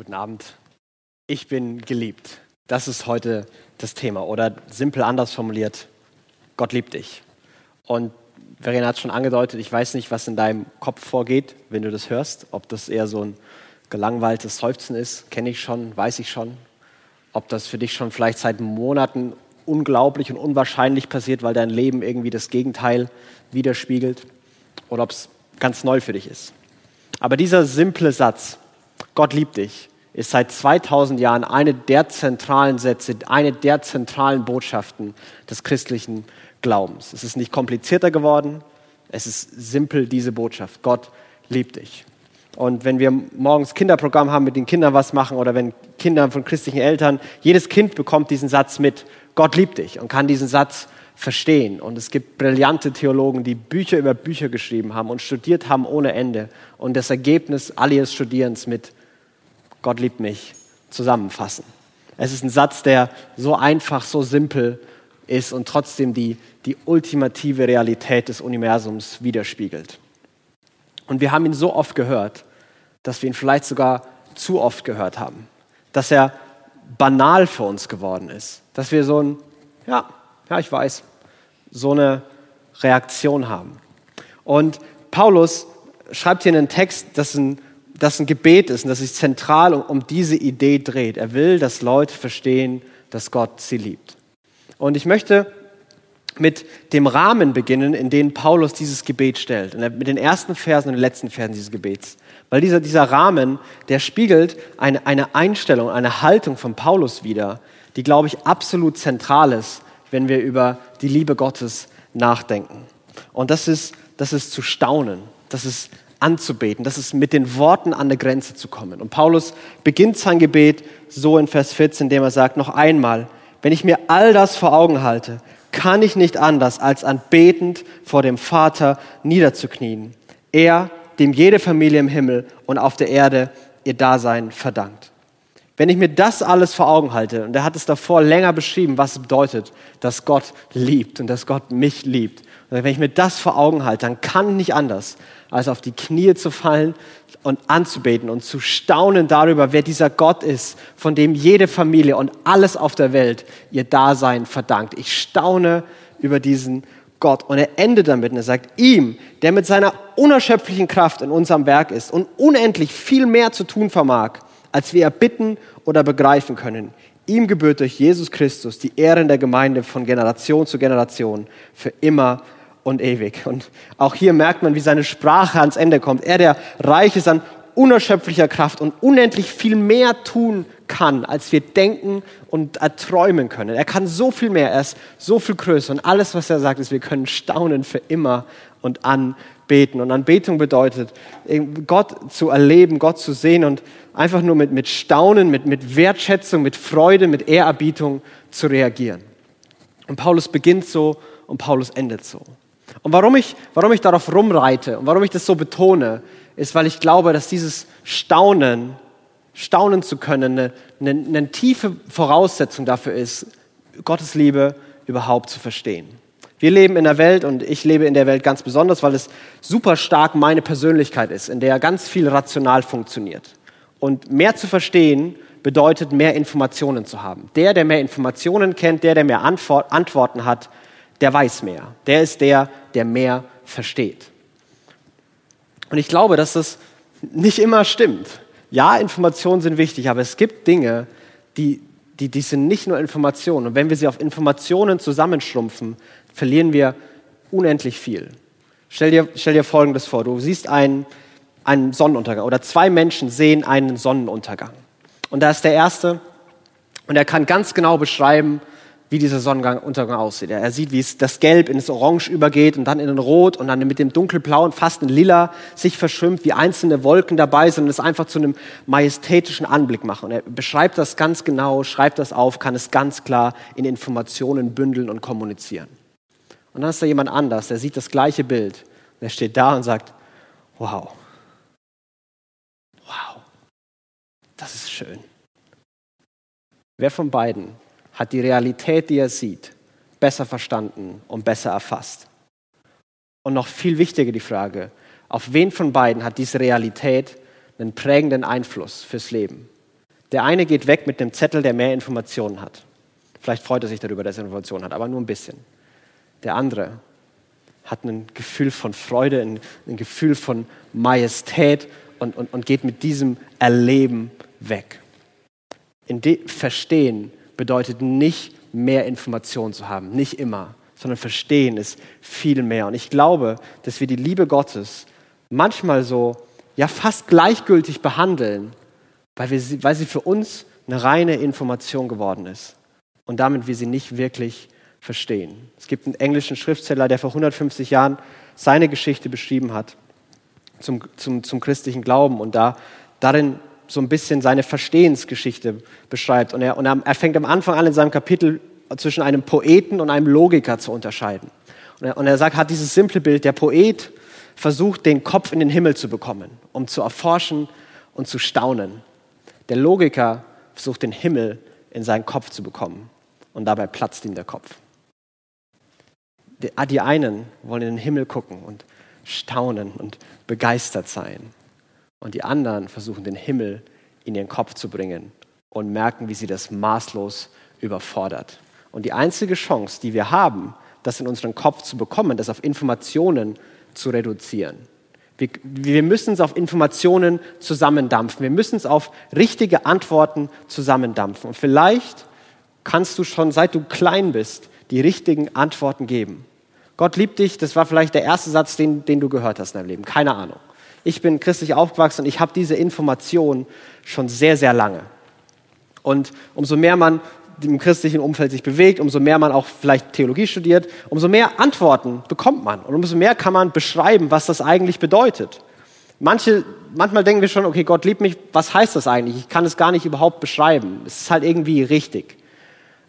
Guten Abend. Ich bin geliebt. Das ist heute das Thema. Oder simpel anders formuliert, Gott liebt dich. Und Verena hat schon angedeutet, ich weiß nicht, was in deinem Kopf vorgeht, wenn du das hörst. Ob das eher so ein gelangweiltes Seufzen ist, kenne ich schon, weiß ich schon. Ob das für dich schon vielleicht seit Monaten unglaublich und unwahrscheinlich passiert, weil dein Leben irgendwie das Gegenteil widerspiegelt. Oder ob es ganz neu für dich ist. Aber dieser simple Satz, Gott liebt dich, ist seit 2000 Jahren eine der zentralen Sätze, eine der zentralen Botschaften des christlichen Glaubens. Es ist nicht komplizierter geworden, es ist simpel diese Botschaft. Gott liebt dich. Und wenn wir morgens Kinderprogramm haben, mit den Kindern was machen oder wenn Kinder von christlichen Eltern, jedes Kind bekommt diesen Satz mit, Gott liebt dich und kann diesen Satz verstehen. Und es gibt brillante Theologen, die Bücher über Bücher geschrieben haben und studiert haben ohne Ende und das Ergebnis all ihres Studierens mit Gott liebt mich zusammenfassen. Es ist ein Satz, der so einfach, so simpel ist und trotzdem die, die ultimative Realität des Universums widerspiegelt. Und wir haben ihn so oft gehört, dass wir ihn vielleicht sogar zu oft gehört haben. Dass er banal für uns geworden ist. Dass wir so ein, ja, ja, ich weiß, so eine Reaktion haben. Und Paulus schreibt hier einen Text, das ein das ein Gebet ist und das sich zentral um, um diese Idee dreht. Er will, dass Leute verstehen, dass Gott sie liebt. Und ich möchte mit dem Rahmen beginnen, in den Paulus dieses Gebet stellt, mit den ersten Versen und den letzten Versen dieses Gebets. Weil dieser, dieser Rahmen, der spiegelt eine, eine Einstellung, eine Haltung von Paulus wider, die, glaube ich, absolut zentral ist, wenn wir über die Liebe Gottes nachdenken. Und das ist, das ist zu staunen, das ist anzubeten. Das ist mit den Worten an der Grenze zu kommen. Und Paulus beginnt sein Gebet so in Vers 14, indem er sagt, noch einmal, wenn ich mir all das vor Augen halte, kann ich nicht anders, als anbetend vor dem Vater niederzuknien. Er, dem jede Familie im Himmel und auf der Erde ihr Dasein verdankt. Wenn ich mir das alles vor Augen halte, und er hat es davor länger beschrieben, was es bedeutet, dass Gott liebt und dass Gott mich liebt. Und wenn ich mir das vor Augen halte, dann kann nicht anders, als auf die Knie zu fallen und anzubeten und zu staunen darüber, wer dieser Gott ist, von dem jede Familie und alles auf der Welt ihr Dasein verdankt. Ich staune über diesen Gott. Und er endet damit und er sagt, ihm, der mit seiner unerschöpflichen Kraft in unserem Werk ist und unendlich viel mehr zu tun vermag, als wir erbitten oder begreifen können. Ihm gebührt durch Jesus Christus die Ehre in der Gemeinde von Generation zu Generation für immer ewig. Und auch hier merkt man, wie seine Sprache ans Ende kommt. Er, der reich ist an unerschöpflicher Kraft und unendlich viel mehr tun kann, als wir denken und erträumen können. Er kann so viel mehr, er ist so viel größer. Und alles, was er sagt, ist, wir können staunen für immer und anbeten. Und Anbetung bedeutet, Gott zu erleben, Gott zu sehen und einfach nur mit, mit Staunen, mit, mit Wertschätzung, mit Freude, mit Ehrerbietung zu reagieren. Und Paulus beginnt so und Paulus endet so. Und warum ich, warum ich darauf rumreite und warum ich das so betone, ist, weil ich glaube, dass dieses Staunen, staunen zu können, eine, eine, eine tiefe Voraussetzung dafür ist, Gottes Liebe überhaupt zu verstehen. Wir leben in der Welt und ich lebe in der Welt ganz besonders, weil es super stark meine Persönlichkeit ist, in der ganz viel rational funktioniert. Und mehr zu verstehen bedeutet, mehr Informationen zu haben. Der, der mehr Informationen kennt, der, der mehr Antworten hat, der weiß mehr. Der ist der, der mehr versteht. Und ich glaube, dass das nicht immer stimmt. Ja, Informationen sind wichtig, aber es gibt Dinge, die, die, die sind nicht nur Informationen. Und wenn wir sie auf Informationen zusammenschrumpfen, verlieren wir unendlich viel. Stell dir, stell dir Folgendes vor. Du siehst einen, einen Sonnenuntergang oder zwei Menschen sehen einen Sonnenuntergang. Und da ist der Erste und er kann ganz genau beschreiben, wie dieser Sonnenuntergang aussieht. Er sieht, wie es das Gelb in das Orange übergeht und dann in den Rot und dann mit dem dunkelblauen, fast in Lila sich verschwimmt, wie einzelne Wolken dabei sind und es einfach zu einem majestätischen Anblick machen. Und er beschreibt das ganz genau, schreibt das auf, kann es ganz klar in Informationen bündeln und kommunizieren. Und dann ist da jemand anders, der sieht das gleiche Bild und er steht da und sagt, wow, wow, das ist schön. Wer von beiden hat die Realität, die er sieht, besser verstanden und besser erfasst. Und noch viel wichtiger die Frage, auf wen von beiden hat diese Realität einen prägenden Einfluss fürs Leben? Der eine geht weg mit einem Zettel, der mehr Informationen hat. Vielleicht freut er sich darüber, dass er Informationen hat, aber nur ein bisschen. Der andere hat ein Gefühl von Freude, ein, ein Gefühl von Majestät und, und, und geht mit diesem Erleben weg. In Verstehen bedeutet nicht mehr Informationen zu haben, nicht immer, sondern Verstehen ist viel mehr. Und ich glaube, dass wir die Liebe Gottes manchmal so ja fast gleichgültig behandeln, weil, wir sie, weil sie für uns eine reine Information geworden ist und damit wir sie nicht wirklich verstehen. Es gibt einen englischen Schriftsteller, der vor 150 Jahren seine Geschichte beschrieben hat zum, zum, zum christlichen Glauben und da darin so ein bisschen seine Verstehensgeschichte beschreibt. Und, er, und er, fängt am Anfang an in seinem Kapitel zwischen einem Poeten und einem Logiker zu unterscheiden. Und er, und er sagt, hat dieses simple Bild, der Poet versucht, den Kopf in den Himmel zu bekommen, um zu erforschen und zu staunen. Der Logiker versucht, den Himmel in seinen Kopf zu bekommen und dabei platzt ihm der Kopf. Die einen wollen in den Himmel gucken und staunen und begeistert sein. Und die anderen versuchen den Himmel in ihren Kopf zu bringen und merken, wie sie das maßlos überfordert. Und die einzige Chance, die wir haben, das in unseren Kopf zu bekommen, das auf Informationen zu reduzieren. Wir, wir müssen es auf Informationen zusammendampfen. Wir müssen es auf richtige Antworten zusammendampfen. Und vielleicht kannst du schon, seit du klein bist, die richtigen Antworten geben. Gott liebt dich, das war vielleicht der erste Satz, den, den du gehört hast in deinem Leben. Keine Ahnung. Ich bin christlich aufgewachsen und ich habe diese Information schon sehr, sehr lange. Und umso mehr man im christlichen Umfeld sich bewegt, umso mehr man auch vielleicht Theologie studiert, umso mehr Antworten bekommt man und umso mehr kann man beschreiben, was das eigentlich bedeutet. Manche, manchmal denken wir schon, okay, Gott liebt mich, was heißt das eigentlich? Ich kann es gar nicht überhaupt beschreiben. Es ist halt irgendwie richtig.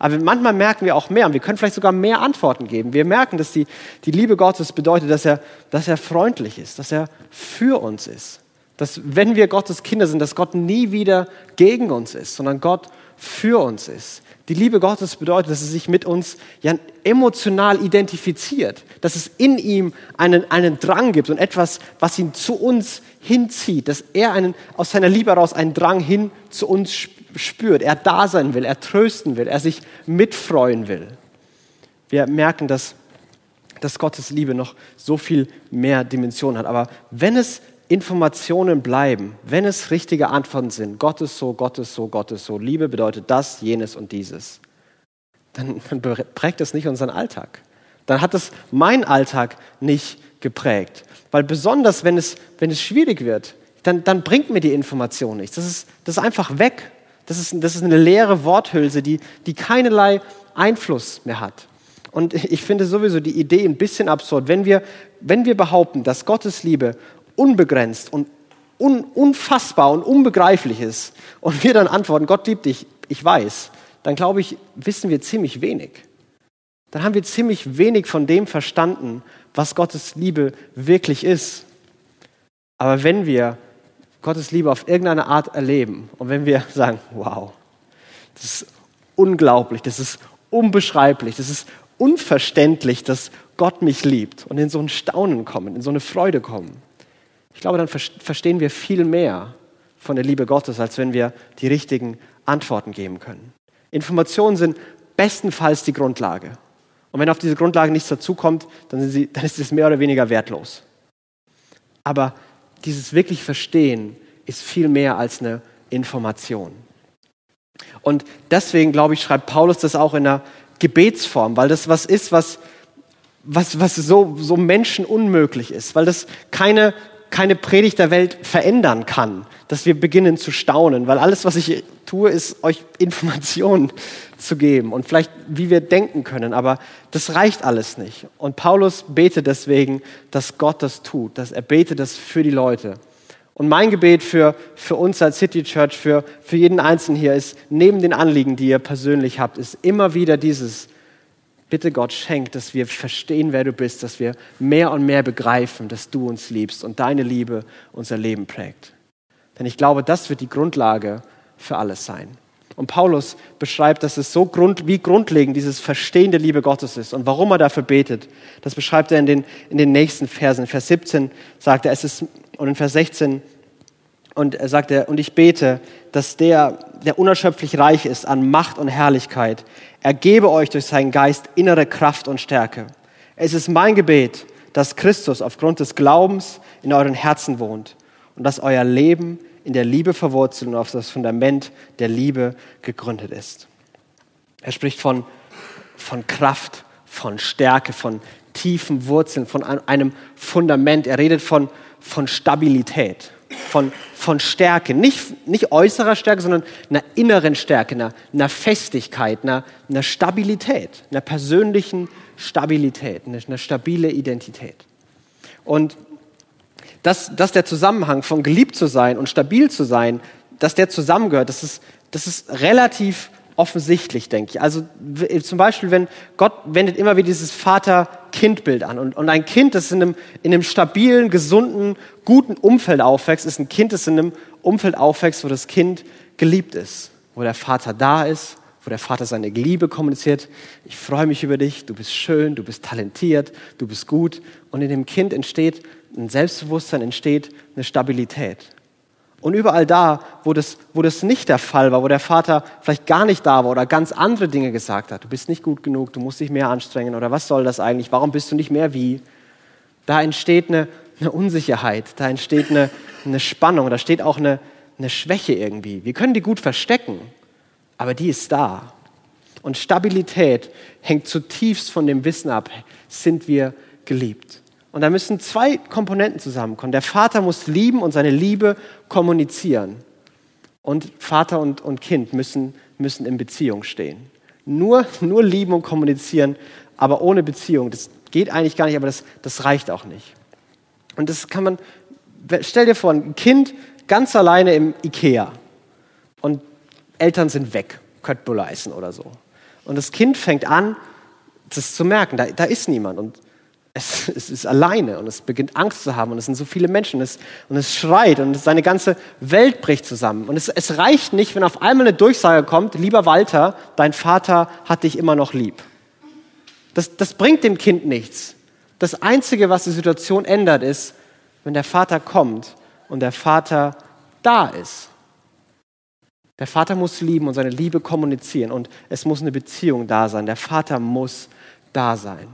Aber manchmal merken wir auch mehr und wir können vielleicht sogar mehr Antworten geben. Wir merken, dass die, die Liebe Gottes bedeutet, dass er, dass er freundlich ist, dass er für uns ist. Dass wenn wir Gottes Kinder sind, dass Gott nie wieder gegen uns ist, sondern Gott für uns ist. Die Liebe Gottes bedeutet, dass er sich mit uns ja emotional identifiziert, dass es in ihm einen, einen Drang gibt und etwas, was ihn zu uns hinzieht, dass er einen, aus seiner Liebe heraus einen Drang hin zu uns spürt spürt, er da sein will, er trösten will, er sich mitfreuen will. Wir merken, dass, dass Gottes Liebe noch so viel mehr Dimensionen hat. Aber wenn es Informationen bleiben, wenn es richtige Antworten sind, Gott ist so, Gott ist so, Gott ist so, Liebe bedeutet das, jenes und dieses, dann, dann prägt das nicht unseren Alltag. Dann hat es mein Alltag nicht geprägt. Weil besonders, wenn es, wenn es schwierig wird, dann, dann bringt mir die Information nichts. Das ist, das ist einfach weg. Das ist, das ist eine leere Worthülse, die, die keinerlei Einfluss mehr hat. Und ich finde sowieso die Idee ein bisschen absurd. Wenn wir, wenn wir behaupten, dass Gottes Liebe unbegrenzt und un, unfassbar und unbegreiflich ist und wir dann antworten, Gott liebt dich, ich weiß, dann glaube ich, wissen wir ziemlich wenig. Dann haben wir ziemlich wenig von dem verstanden, was Gottes Liebe wirklich ist. Aber wenn wir Gottes Liebe auf irgendeine Art erleben und wenn wir sagen, wow, das ist unglaublich, das ist unbeschreiblich, das ist unverständlich, dass Gott mich liebt und in so ein Staunen kommen, in so eine Freude kommen. Ich glaube, dann verstehen wir viel mehr von der Liebe Gottes, als wenn wir die richtigen Antworten geben können. Informationen sind bestenfalls die Grundlage. Und wenn auf diese Grundlage nichts dazukommt, dann, sie, dann ist es mehr oder weniger wertlos. Aber dieses wirklich Verstehen ist viel mehr als eine Information. Und deswegen, glaube ich, schreibt Paulus das auch in einer Gebetsform, weil das was ist, was, was, was so, so menschenunmöglich ist, weil das keine, keine Predigt der Welt verändern kann, dass wir beginnen zu staunen, weil alles, was ich tue, ist euch Informationen zu geben und vielleicht, wie wir denken können, aber das reicht alles nicht. Und Paulus betet deswegen, dass Gott das tut, dass er betet das für die Leute. Und mein Gebet für, für uns als City Church, für, für jeden Einzelnen hier ist, neben den Anliegen, die ihr persönlich habt, ist immer wieder dieses, bitte Gott schenkt, dass wir verstehen, wer du bist, dass wir mehr und mehr begreifen, dass du uns liebst und deine Liebe unser Leben prägt. Denn ich glaube, das wird die Grundlage für alles sein. Und Paulus beschreibt, dass es so grund, wie grundlegend dieses Verstehen der Liebe Gottes ist und warum er dafür betet. Das beschreibt er in den, in den nächsten Versen. In Vers 17 sagt er, es ist, und in Vers 16, Und er sagt er, und ich bete, dass der, der unerschöpflich reich ist an Macht und Herrlichkeit, er gebe euch durch seinen Geist innere Kraft und Stärke. Es ist mein Gebet, dass Christus aufgrund des Glaubens in euren Herzen wohnt und dass euer Leben in der Liebe verwurzelt und auf das Fundament der Liebe gegründet ist. Er spricht von, von Kraft, von Stärke, von tiefen Wurzeln, von einem Fundament. Er redet von, von Stabilität, von, von Stärke. Nicht, nicht äußerer Stärke, sondern einer inneren Stärke, einer, einer Festigkeit, einer, einer Stabilität, einer persönlichen Stabilität, eine, eine stabile Identität. Und dass, dass der Zusammenhang von geliebt zu sein und stabil zu sein, dass der zusammengehört, das ist, das ist relativ offensichtlich, denke ich. Also zum Beispiel, wenn Gott wendet immer wieder dieses Vater-Kind-Bild an. Und, und ein Kind, das in einem, in einem stabilen, gesunden, guten Umfeld aufwächst, ist ein Kind, das in einem Umfeld aufwächst, wo das Kind geliebt ist, wo der Vater da ist, wo der Vater seine Liebe kommuniziert. Ich freue mich über dich, du bist schön, du bist talentiert, du bist gut. Und in dem Kind entsteht ein Selbstbewusstsein, entsteht eine Stabilität. Und überall da, wo das, wo das nicht der Fall war, wo der Vater vielleicht gar nicht da war oder ganz andere Dinge gesagt hat, du bist nicht gut genug, du musst dich mehr anstrengen oder was soll das eigentlich, warum bist du nicht mehr wie, da entsteht eine, eine Unsicherheit, da entsteht eine, eine Spannung, da steht auch eine, eine Schwäche irgendwie. Wir können die gut verstecken, aber die ist da. Und Stabilität hängt zutiefst von dem Wissen ab, sind wir geliebt. Und da müssen zwei Komponenten zusammenkommen. Der Vater muss lieben und seine Liebe kommunizieren. Und Vater und, und Kind müssen, müssen in Beziehung stehen. Nur, nur lieben und kommunizieren, aber ohne Beziehung, das geht eigentlich gar nicht, aber das, das reicht auch nicht. Und das kann man, stell dir vor, ein Kind ganz alleine im Ikea und Eltern sind weg, Köttbullar essen oder so. Und das Kind fängt an, das zu merken, da, da ist niemand. Und es, es, ist alleine und es beginnt Angst zu haben und es sind so viele Menschen und es, und es schreit und seine ganze Welt bricht zusammen. Und es, es reicht nicht, wenn auf einmal eine Durchsage kommt, lieber Walter, dein Vater hat dich immer noch lieb. Das, das bringt dem Kind nichts. Das Einzige, was die Situation ändert, ist, wenn der Vater kommt und der Vater da ist. Der Vater muss lieben und seine Liebe kommunizieren und es muss eine Beziehung da sein. Der Vater muss da sein.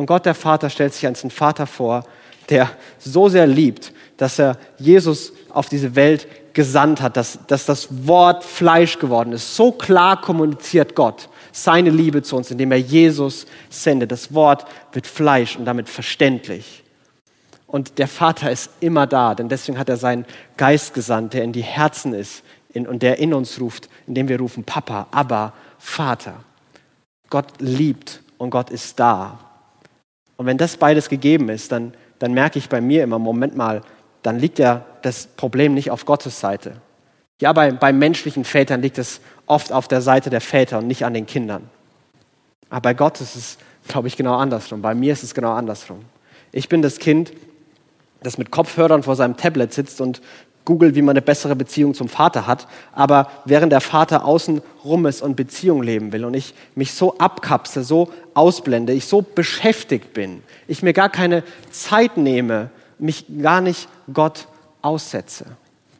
Und Gott der Vater stellt sich als einen Vater vor, der so sehr liebt, dass er Jesus auf diese Welt gesandt hat, dass, dass das Wort Fleisch geworden ist. So klar kommuniziert Gott seine Liebe zu uns, indem er Jesus sendet. Das Wort wird Fleisch und damit verständlich. Und der Vater ist immer da, denn deswegen hat er seinen Geist gesandt, der in die Herzen ist und der in uns ruft, indem wir rufen Papa, aber Vater. Gott liebt und Gott ist da. Und wenn das beides gegeben ist, dann, dann merke ich bei mir immer, Moment mal, dann liegt ja das Problem nicht auf Gottes Seite. Ja, bei, bei menschlichen Vätern liegt es oft auf der Seite der Väter und nicht an den Kindern. Aber bei Gott ist es, glaube ich, genau andersrum. Bei mir ist es genau andersrum. Ich bin das Kind, das mit Kopfhörern vor seinem Tablet sitzt und googelt, wie man eine bessere Beziehung zum Vater hat. Aber während der Vater außen rum ist und Beziehung leben will und ich mich so abkapsel, so ausblende, ich so beschäftigt bin, ich mir gar keine Zeit nehme, mich gar nicht Gott aussetze.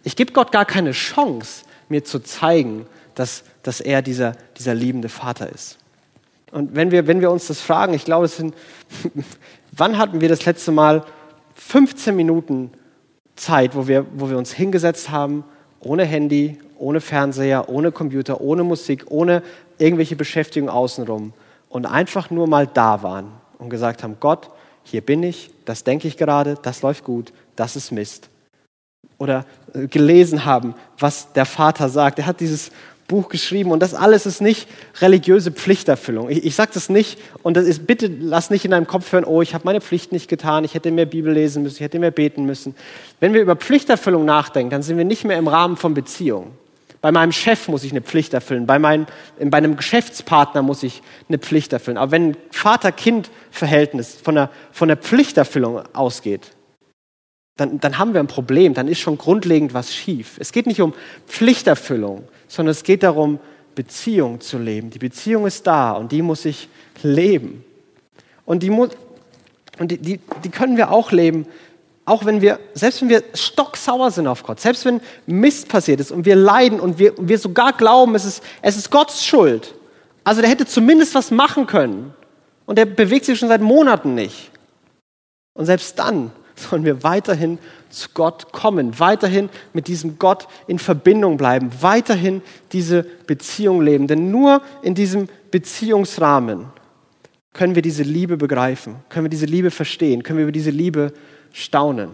Ich gebe Gott gar keine Chance, mir zu zeigen, dass, dass er dieser, dieser liebende Vater ist. Und wenn wir, wenn wir uns das fragen, ich glaube, es sind, wann hatten wir das letzte Mal 15 Minuten Zeit, wo wir, wo wir uns hingesetzt haben, ohne Handy, ohne Fernseher, ohne Computer, ohne Musik, ohne irgendwelche Beschäftigung außenrum und einfach nur mal da waren und gesagt haben, Gott, hier bin ich, das denke ich gerade, das läuft gut, das ist Mist. Oder äh, gelesen haben, was der Vater sagt. Er hat dieses Buch geschrieben und das alles ist nicht religiöse Pflichterfüllung. Ich, ich sage das nicht und das ist, bitte lass nicht in deinem Kopf hören, oh, ich habe meine Pflicht nicht getan, ich hätte mehr Bibel lesen müssen, ich hätte mehr beten müssen. Wenn wir über Pflichterfüllung nachdenken, dann sind wir nicht mehr im Rahmen von Beziehung. Bei meinem Chef muss ich eine Pflicht erfüllen, bei, meinem, bei einem Geschäftspartner muss ich eine Pflicht erfüllen. Aber wenn Vater-Kind-Verhältnis von der, von der Pflichterfüllung ausgeht, dann, dann haben wir ein Problem, dann ist schon grundlegend was schief. Es geht nicht um Pflichterfüllung, sondern es geht darum, Beziehung zu leben. Die Beziehung ist da und die muss ich leben. Und die, und die, die, die können wir auch leben, auch wenn wir, selbst wenn wir stocksauer sind auf Gott, selbst wenn Mist passiert ist und wir leiden und wir, wir sogar glauben, es ist, es ist Gottes Schuld. Also der hätte zumindest was machen können. Und der bewegt sich schon seit Monaten nicht. Und selbst dann sollen wir weiterhin zu Gott kommen, weiterhin mit diesem Gott in Verbindung bleiben, weiterhin diese Beziehung leben. Denn nur in diesem Beziehungsrahmen können wir diese Liebe begreifen, können wir diese Liebe verstehen, können wir über diese Liebe staunen.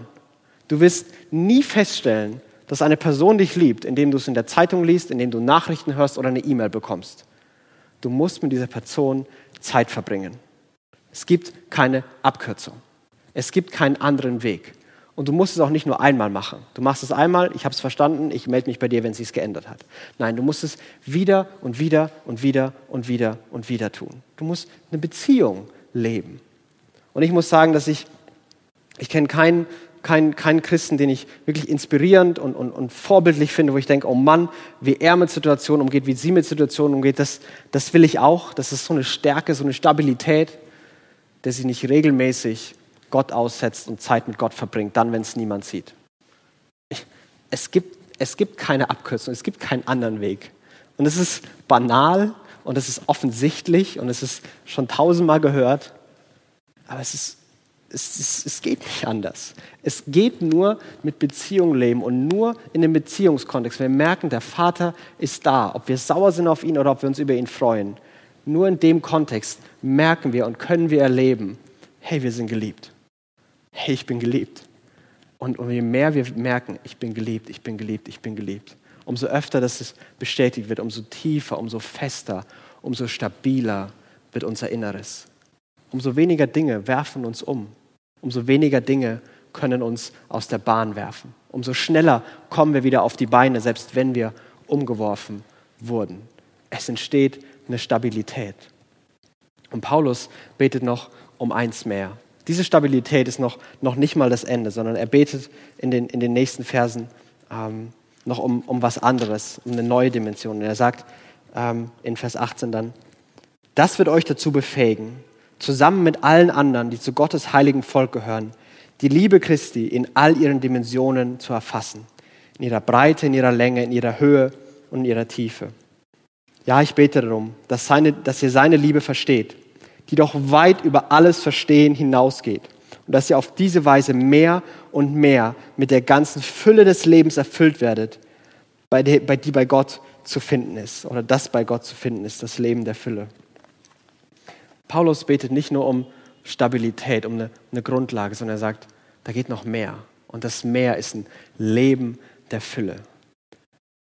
Du wirst nie feststellen, dass eine Person dich liebt, indem du es in der Zeitung liest, indem du Nachrichten hörst oder eine E-Mail bekommst. Du musst mit dieser Person Zeit verbringen. Es gibt keine Abkürzung. Es gibt keinen anderen Weg. Und du musst es auch nicht nur einmal machen. Du machst es einmal, ich habe es verstanden, ich melde mich bei dir, wenn es sich geändert hat. Nein, du musst es wieder und wieder und wieder und wieder und wieder tun. Du musst eine Beziehung leben. Und ich muss sagen, dass ich, ich kenne keinen, keinen, keinen Christen, den ich wirklich inspirierend und, und, und vorbildlich finde, wo ich denke, oh Mann, wie er mit Situationen umgeht, wie sie mit Situationen umgeht, das, das will ich auch. Das ist so eine Stärke, so eine Stabilität, dass ich nicht regelmäßig Gott aussetzt und Zeit mit Gott verbringt, dann, wenn es niemand sieht. Es gibt, es gibt keine Abkürzung, es gibt keinen anderen Weg. Und es ist banal und es ist offensichtlich und es ist schon tausendmal gehört, aber es, ist, es, ist, es geht nicht anders. Es geht nur mit Beziehung leben und nur in dem Beziehungskontext. Wir merken, der Vater ist da, ob wir sauer sind auf ihn oder ob wir uns über ihn freuen. Nur in dem Kontext merken wir und können wir erleben, hey, wir sind geliebt hey, ich bin geliebt. Und, und je mehr wir merken, ich bin geliebt, ich bin geliebt, ich bin geliebt, umso öfter das bestätigt wird, umso tiefer, umso fester, umso stabiler wird unser Inneres. Umso weniger Dinge werfen uns um, umso weniger Dinge können uns aus der Bahn werfen. Umso schneller kommen wir wieder auf die Beine, selbst wenn wir umgeworfen wurden. Es entsteht eine Stabilität. Und Paulus betet noch um eins mehr. Diese Stabilität ist noch, noch nicht mal das Ende, sondern er betet in den, in den nächsten Versen ähm, noch um, um was anderes, um eine neue Dimension. Und er sagt ähm, in Vers 18 dann, das wird euch dazu befähigen, zusammen mit allen anderen, die zu Gottes heiligen Volk gehören, die Liebe Christi in all ihren Dimensionen zu erfassen. In ihrer Breite, in ihrer Länge, in ihrer Höhe und in ihrer Tiefe. Ja, ich bete darum, dass, seine, dass ihr seine Liebe versteht die doch weit über alles Verstehen hinausgeht. Und dass ihr auf diese Weise mehr und mehr mit der ganzen Fülle des Lebens erfüllt werdet, bei, der, bei die bei Gott zu finden ist. Oder das bei Gott zu finden ist, das Leben der Fülle. Paulus betet nicht nur um Stabilität, um eine, eine Grundlage, sondern er sagt, da geht noch mehr. Und das Meer ist ein Leben der Fülle.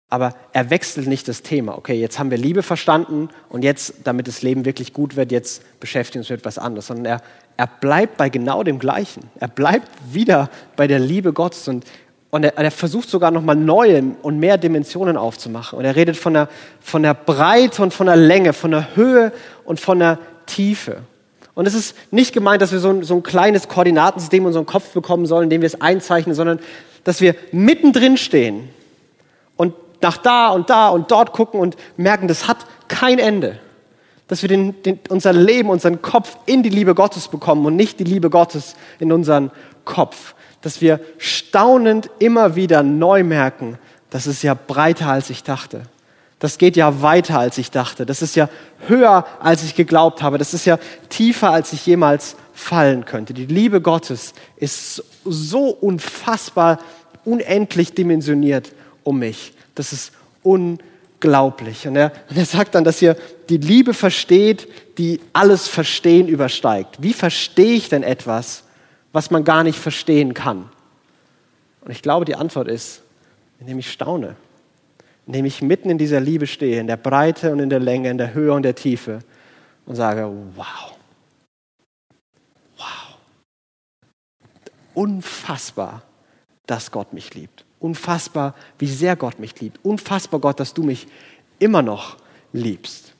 Aber er wechselt nicht das Thema. Okay, jetzt haben wir Liebe verstanden und jetzt, damit das Leben wirklich gut wird, jetzt beschäftigen wir uns mit etwas anderes. Sondern er, er bleibt bei genau dem Gleichen. Er bleibt wieder bei der Liebe Gottes und, und er, er versucht sogar nochmal neue und mehr Dimensionen aufzumachen. Und er redet von der, von der Breite und von der Länge, von der Höhe und von der Tiefe. Und es ist nicht gemeint, dass wir so ein, so ein kleines Koordinatensystem in unseren Kopf bekommen sollen, indem wir es einzeichnen, sondern dass wir mittendrin stehen nach da und da und dort gucken und merken, das hat kein Ende. Dass wir den, den, unser Leben, unseren Kopf in die Liebe Gottes bekommen und nicht die Liebe Gottes in unseren Kopf. Dass wir staunend immer wieder neu merken, das ist ja breiter als ich dachte. Das geht ja weiter als ich dachte. Das ist ja höher als ich geglaubt habe. Das ist ja tiefer als ich jemals fallen könnte. Die Liebe Gottes ist so unfassbar, unendlich dimensioniert um mich. Das ist unglaublich. Und er, und er sagt dann, dass ihr die Liebe versteht, die alles Verstehen übersteigt. Wie verstehe ich denn etwas, was man gar nicht verstehen kann? Und ich glaube, die Antwort ist, indem ich staune, indem ich mitten in dieser Liebe stehe, in der Breite und in der Länge, in der Höhe und der Tiefe und sage, wow, wow, unfassbar, dass Gott mich liebt. Unfassbar, wie sehr Gott mich liebt. Unfassbar, Gott, dass du mich immer noch liebst.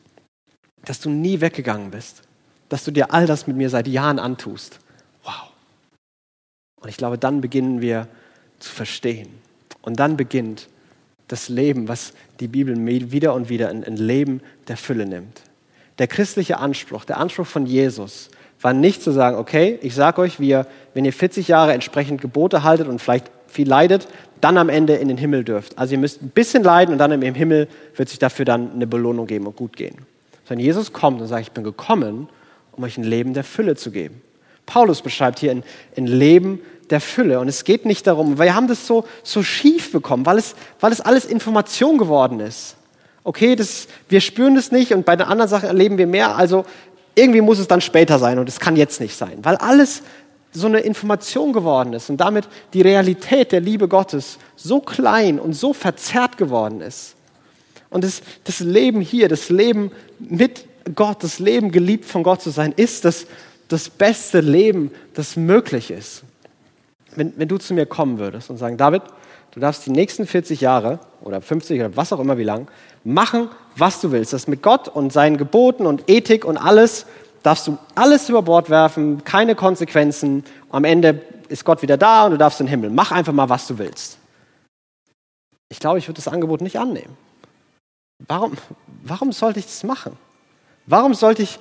Dass du nie weggegangen bist. Dass du dir all das mit mir seit Jahren antust. Wow. Und ich glaube, dann beginnen wir zu verstehen. Und dann beginnt das Leben, was die Bibel wieder und wieder ein Leben der Fülle nimmt. Der christliche Anspruch, der Anspruch von Jesus, war nicht zu sagen, okay, ich sage euch, wie wenn ihr 40 Jahre entsprechend Gebote haltet und vielleicht viel leidet, dann am Ende in den Himmel dürft. Also ihr müsst ein bisschen leiden und dann im Himmel wird sich dafür dann eine Belohnung geben und gut gehen. Sondern Jesus kommt und sagt, ich bin gekommen, um euch ein Leben der Fülle zu geben. Paulus beschreibt hier ein, ein Leben der Fülle. Und es geht nicht darum, wir haben das so, so schief bekommen, weil es, weil es alles Information geworden ist. Okay, das, wir spüren das nicht und bei den anderen Sachen erleben wir mehr. Also irgendwie muss es dann später sein und es kann jetzt nicht sein, weil alles so eine Information geworden ist und damit die Realität der Liebe Gottes so klein und so verzerrt geworden ist. Und das, das Leben hier, das Leben mit Gott, das Leben geliebt von Gott zu sein, ist das, das beste Leben, das möglich ist. Wenn, wenn du zu mir kommen würdest und sagen, David, du darfst die nächsten 40 Jahre oder 50 oder was auch immer wie lang machen, was du willst. Das mit Gott und seinen Geboten und Ethik und alles, darfst du alles über Bord werfen, keine Konsequenzen. Am Ende ist Gott wieder da und du darfst in den Himmel. Mach einfach mal, was du willst. Ich glaube, ich würde das Angebot nicht annehmen. Warum, warum sollte ich das machen? Warum sollte ich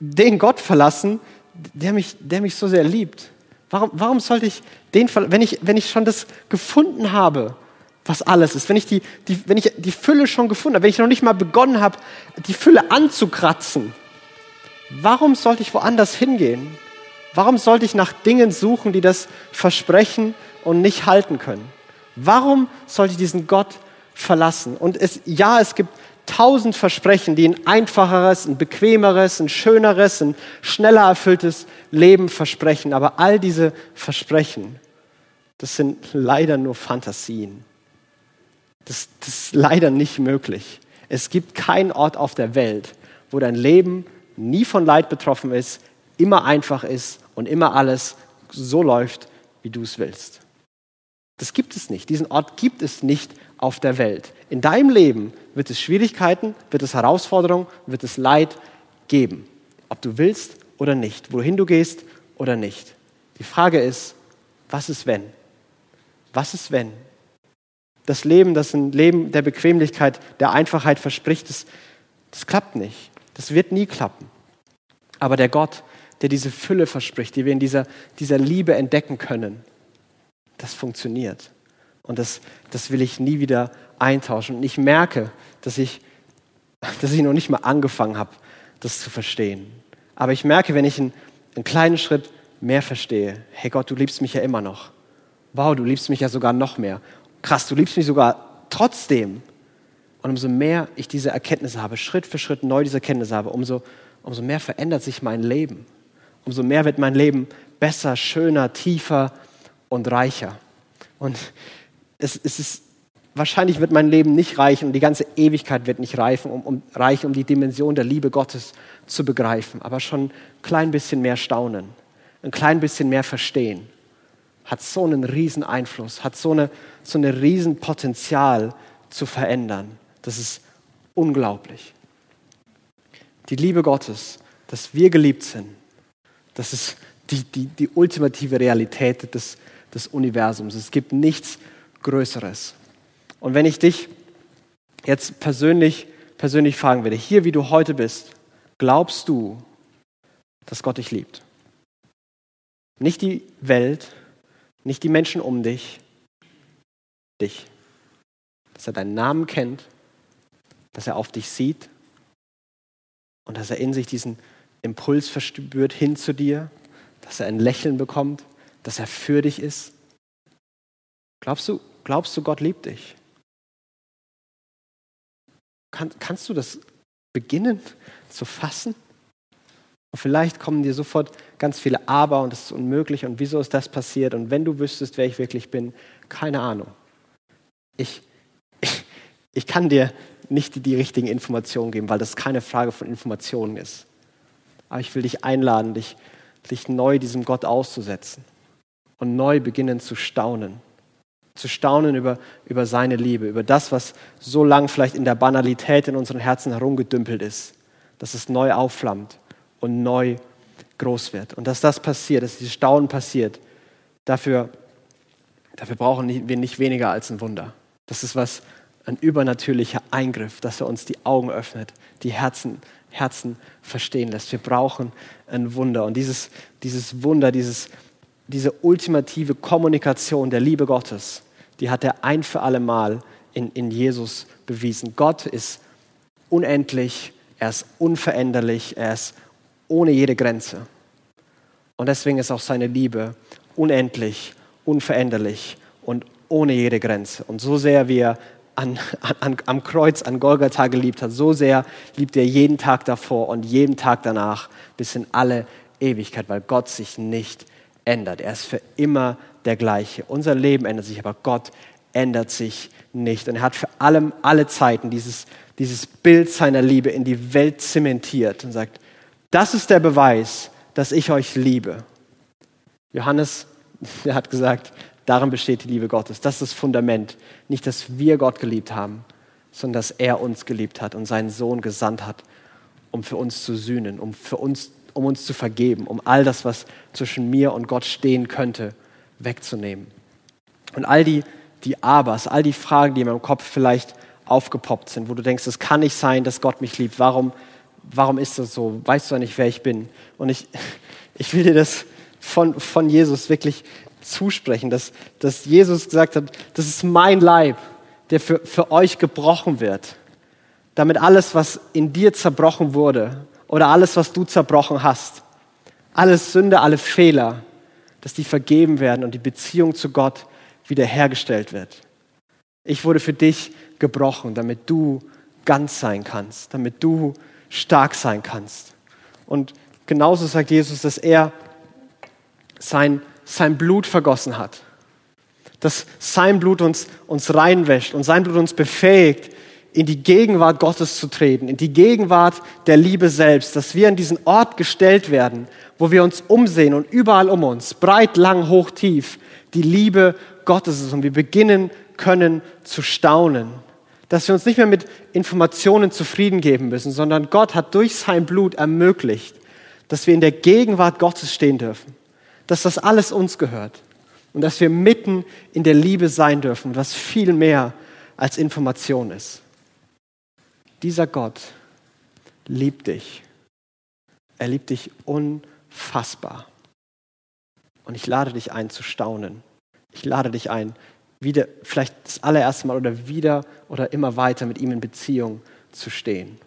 den Gott verlassen, der mich, der mich so sehr liebt? Warum, warum sollte ich den, wenn ich, wenn ich schon das gefunden habe, was alles ist, wenn ich die, die, wenn ich die Fülle schon gefunden habe, wenn ich noch nicht mal begonnen habe, die Fülle anzukratzen, warum sollte ich woanders hingehen? Warum sollte ich nach Dingen suchen, die das versprechen und nicht halten können? Warum sollte ich diesen Gott verlassen? Und es, ja, es gibt tausend Versprechen, die ein einfacheres, ein bequemeres, ein schöneres, ein schneller erfülltes Leben versprechen. Aber all diese Versprechen, das sind leider nur Fantasien. Das, das ist leider nicht möglich. Es gibt keinen Ort auf der Welt, wo dein Leben nie von Leid betroffen ist, immer einfach ist und immer alles so läuft, wie du es willst. Das gibt es nicht. Diesen Ort gibt es nicht auf der Welt. In deinem Leben wird es Schwierigkeiten, wird es Herausforderungen, wird es Leid geben. Ob du willst oder nicht, wohin du gehst oder nicht. Die Frage ist, was ist wenn? Was ist wenn? Das Leben, das ein Leben der Bequemlichkeit, der Einfachheit verspricht, das, das klappt nicht. Das wird nie klappen. Aber der Gott, der diese Fülle verspricht, die wir in dieser, dieser Liebe entdecken können, das funktioniert. Und das, das will ich nie wieder eintauschen. Und ich merke, dass ich, dass ich noch nicht mal angefangen habe, das zu verstehen. Aber ich merke, wenn ich einen, einen kleinen Schritt mehr verstehe, hey Gott, du liebst mich ja immer noch. Wow, du liebst mich ja sogar noch mehr. Krass, du liebst mich sogar trotzdem. Und umso mehr ich diese Erkenntnisse habe, Schritt für Schritt neu diese Erkenntnisse habe, umso, umso mehr verändert sich mein Leben. Umso mehr wird mein Leben besser, schöner, tiefer und reicher. Und es, es ist, wahrscheinlich wird mein Leben nicht reichen und die ganze Ewigkeit wird nicht reichen, um, um, reichen, um die Dimension der Liebe Gottes zu begreifen. Aber schon ein klein bisschen mehr staunen, ein klein bisschen mehr verstehen, hat so einen riesen Einfluss, hat so eine, so eine riesen Potenzial zu verändern. Das ist unglaublich. Die Liebe Gottes, dass wir geliebt sind, das ist die, die, die ultimative Realität des, des Universums. Es gibt nichts Größeres. Und wenn ich dich jetzt persönlich, persönlich fragen würde, hier wie du heute bist, glaubst du, dass Gott dich liebt? Nicht die Welt, nicht die Menschen um dich, dich. Dass er deinen Namen kennt, dass er auf dich sieht und dass er in sich diesen Impuls verspürt hin zu dir, dass er ein Lächeln bekommt, dass er für dich ist. Glaubst du, glaubst du, Gott liebt dich? Kann, kannst du das beginnen zu fassen? Und vielleicht kommen dir sofort ganz viele Aber und es ist unmöglich und wieso ist das passiert und wenn du wüsstest, wer ich wirklich bin, keine Ahnung. Ich, ich, ich kann dir nicht die, richtigen Informationen geben, weil das keine Frage von Informationen ist. Aber ich will dich einladen, dich, dich neu diesem Gott auszusetzen und neu beginnen zu staunen zu staunen über, über seine Liebe, über das, was so lang vielleicht in der Banalität in unseren Herzen herumgedümpelt ist, dass es neu aufflammt und neu groß wird. Und dass das passiert, dass dieses Staunen passiert, dafür, dafür brauchen wir nicht weniger als ein Wunder. Das ist was, ein übernatürlicher Eingriff, dass er uns die Augen öffnet, die Herzen, Herzen verstehen lässt. Wir brauchen ein Wunder. Und dieses, dieses Wunder, dieses, diese ultimative Kommunikation der Liebe Gottes, die hat er ein für alle Mal in, in Jesus bewiesen. Gott ist unendlich, er ist unveränderlich, er ist ohne jede Grenze. Und deswegen ist auch seine Liebe unendlich, unveränderlich und ohne jede Grenze. Und so sehr wir an, an, am Kreuz, an Golgatha geliebt hat, so sehr liebt er jeden Tag davor und jeden Tag danach bis in alle Ewigkeit, weil Gott sich nicht ändert. Er ist für immer der gleiche. Unser Leben ändert sich, aber Gott ändert sich nicht. Und er hat für allem, alle Zeiten dieses, dieses Bild seiner Liebe in die Welt zementiert und sagt, das ist der Beweis, dass ich euch liebe. Johannes, der hat gesagt, darin besteht die Liebe Gottes. Das ist das Fundament. Nicht, dass wir Gott geliebt haben, sondern dass er uns geliebt hat und seinen Sohn gesandt hat, um für uns zu sühnen, um, für uns, um uns zu vergeben, um all das, was zwischen mir und Gott stehen könnte, wegzunehmen. Und all die, die Abers, all die Fragen, die in meinem Kopf vielleicht aufgepoppt sind, wo du denkst, es kann nicht sein, dass Gott mich liebt. Warum, warum ist das so? Weißt du ja nicht, wer ich bin? Und ich, ich will dir das von, von Jesus wirklich zusprechen, dass, dass Jesus gesagt hat, das ist mein Leib, der für, für euch gebrochen wird, damit alles, was in dir zerbrochen wurde oder alles, was du zerbrochen hast, alles Sünde, alle Fehler, dass die vergeben werden und die Beziehung zu Gott wiederhergestellt wird. Ich wurde für dich gebrochen, damit du ganz sein kannst, damit du stark sein kannst. Und genauso sagt Jesus, dass er sein sein Blut vergossen hat. Dass sein Blut uns, uns reinwäscht und sein Blut uns befähigt, in die Gegenwart Gottes zu treten, in die Gegenwart der Liebe selbst, dass wir an diesen Ort gestellt werden, wo wir uns umsehen und überall um uns, breit, lang, hoch, tief, die Liebe Gottes ist und wir beginnen können zu staunen. Dass wir uns nicht mehr mit Informationen zufrieden geben müssen, sondern Gott hat durch sein Blut ermöglicht, dass wir in der Gegenwart Gottes stehen dürfen dass das alles uns gehört und dass wir mitten in der Liebe sein dürfen, was viel mehr als Information ist. Dieser Gott liebt dich. Er liebt dich unfassbar. Und ich lade dich ein zu staunen. Ich lade dich ein, wieder, vielleicht das allererste Mal oder wieder oder immer weiter mit ihm in Beziehung zu stehen.